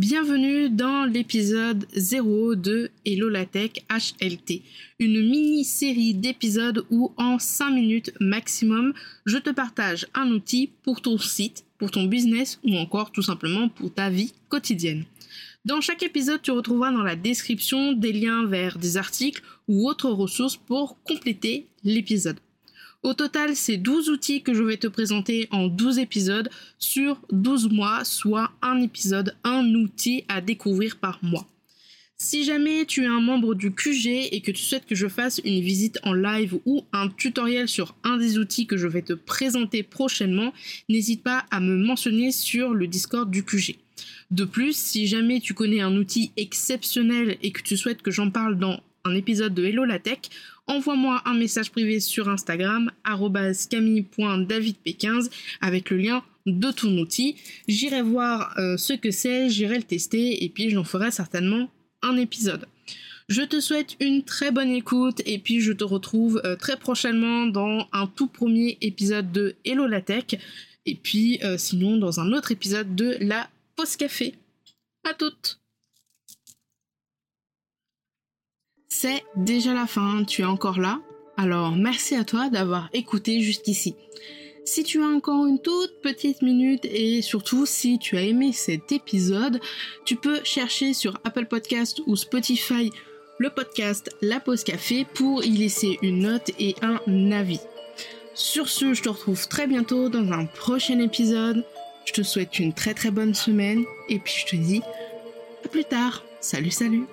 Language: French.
Bienvenue dans l'épisode 0 de Hello la Tech HLT, une mini-série d'épisodes où en 5 minutes maximum, je te partage un outil pour ton site, pour ton business ou encore tout simplement pour ta vie quotidienne. Dans chaque épisode, tu retrouveras dans la description des liens vers des articles ou autres ressources pour compléter l'épisode. Au total, c'est 12 outils que je vais te présenter en 12 épisodes sur 12 mois, soit un épisode, un outil à découvrir par mois. Si jamais tu es un membre du QG et que tu souhaites que je fasse une visite en live ou un tutoriel sur un des outils que je vais te présenter prochainement, n'hésite pas à me mentionner sur le Discord du QG. De plus, si jamais tu connais un outil exceptionnel et que tu souhaites que j'en parle dans un épisode de Hello la Tech, envoie-moi un message privé sur Instagram camille.davidp15 avec le lien de ton outil. J'irai voir euh, ce que c'est, j'irai le tester et puis j'en ferai certainement un épisode. Je te souhaite une très bonne écoute et puis je te retrouve euh, très prochainement dans un tout premier épisode de Hello la Tech et puis euh, sinon dans un autre épisode de la Pause Café. À toutes C'est déjà la fin, tu es encore là Alors merci à toi d'avoir écouté jusqu'ici. Si tu as encore une toute petite minute et surtout si tu as aimé cet épisode, tu peux chercher sur Apple Podcast ou Spotify le podcast La Pause Café pour y laisser une note et un avis. Sur ce, je te retrouve très bientôt dans un prochain épisode. Je te souhaite une très très bonne semaine et puis je te dis à plus tard. Salut salut